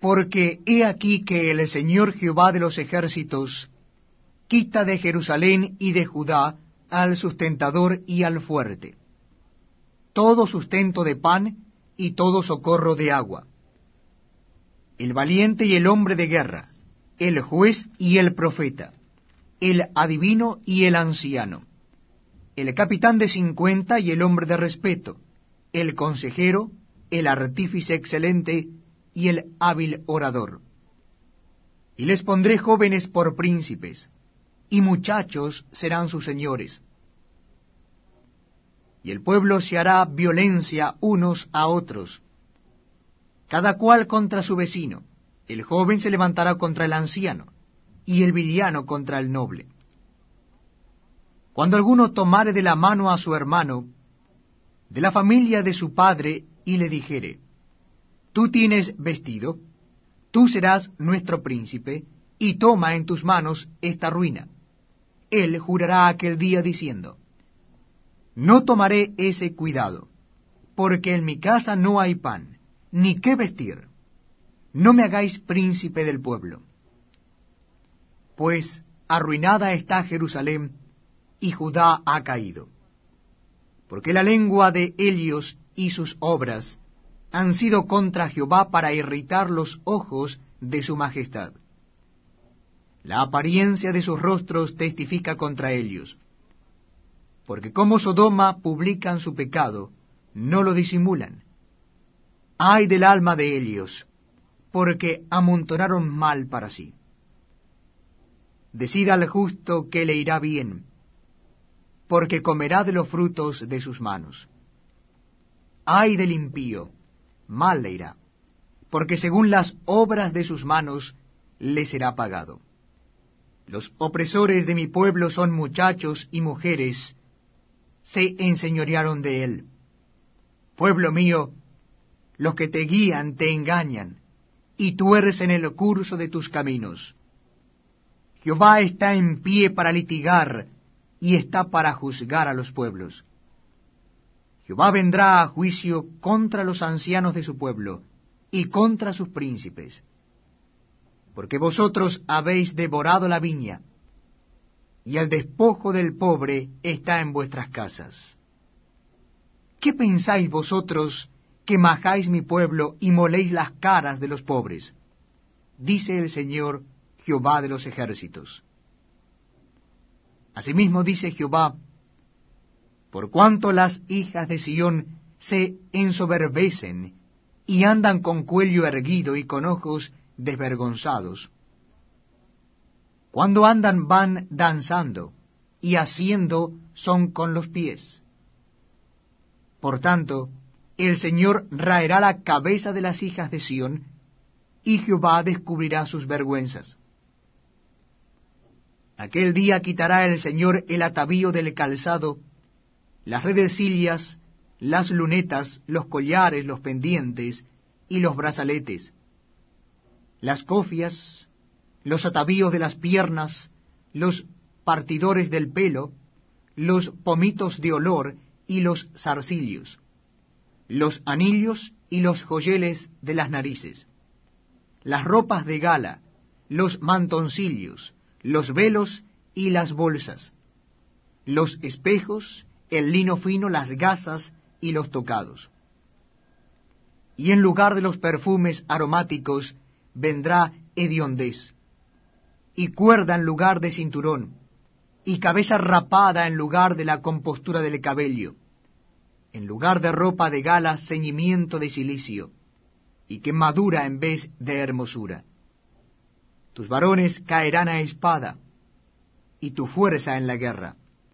Porque he aquí que el Señor Jehová de los ejércitos quita de Jerusalén y de Judá al sustentador y al fuerte, todo sustento de pan y todo socorro de agua, el valiente y el hombre de guerra, el juez y el profeta, el adivino y el anciano, el capitán de cincuenta y el hombre de respeto, el consejero, el artífice excelente y el hábil orador. Y les pondré jóvenes por príncipes, y muchachos serán sus señores. Y el pueblo se hará violencia unos a otros, cada cual contra su vecino. El joven se levantará contra el anciano, y el villano contra el noble. Cuando alguno tomare de la mano a su hermano, de la familia de su padre, y le dijere, Tú tienes vestido, tú serás nuestro príncipe, y toma en tus manos esta ruina. Él jurará aquel día diciendo, No tomaré ese cuidado, porque en mi casa no hay pan, ni qué vestir. No me hagáis príncipe del pueblo. Pues arruinada está Jerusalén, y Judá ha caído. Porque la lengua de Helios y sus obras han sido contra Jehová para irritar los ojos de su majestad. La apariencia de sus rostros testifica contra ellos. Porque como Sodoma publican su pecado, no lo disimulan. Ay del alma de Helios, porque amontonaron mal para sí. Decida al justo que le irá bien, porque comerá de los frutos de sus manos ay del impío, mal le irá, porque según las obras de sus manos le será pagado. Los opresores de mi pueblo son muchachos y mujeres, se enseñorearon de él. Pueblo mío, los que te guían te engañan, y tuercen el curso de tus caminos. Jehová está en pie para litigar, y está para juzgar a los pueblos. Jehová vendrá a juicio contra los ancianos de su pueblo y contra sus príncipes, porque vosotros habéis devorado la viña, y el despojo del pobre está en vuestras casas. ¿Qué pensáis vosotros que majáis mi pueblo y moléis las caras de los pobres? Dice el Señor Jehová de los ejércitos. Asimismo dice Jehová, por cuanto las hijas de Sión se ensoberbecen y andan con cuello erguido y con ojos desvergonzados. Cuando andan van danzando, y haciendo son con los pies. Por tanto, el Señor raerá la cabeza de las hijas de Sión, y Jehová descubrirá sus vergüenzas. Aquel día quitará el Señor el atavío del calzado, las redecillas, las lunetas, los collares, los pendientes y los brazaletes, las cofias, los atavíos de las piernas, los partidores del pelo, los pomitos de olor y los zarcillos, los anillos y los joyeles de las narices, las ropas de gala, los mantoncillos, los velos y las bolsas, los espejos el lino fino, las gasas y los tocados. Y en lugar de los perfumes aromáticos vendrá hediondez, y cuerda en lugar de cinturón, y cabeza rapada en lugar de la compostura del cabello, en lugar de ropa de gala ceñimiento de silicio, y quemadura en vez de hermosura. Tus varones caerán a espada, y tu fuerza en la guerra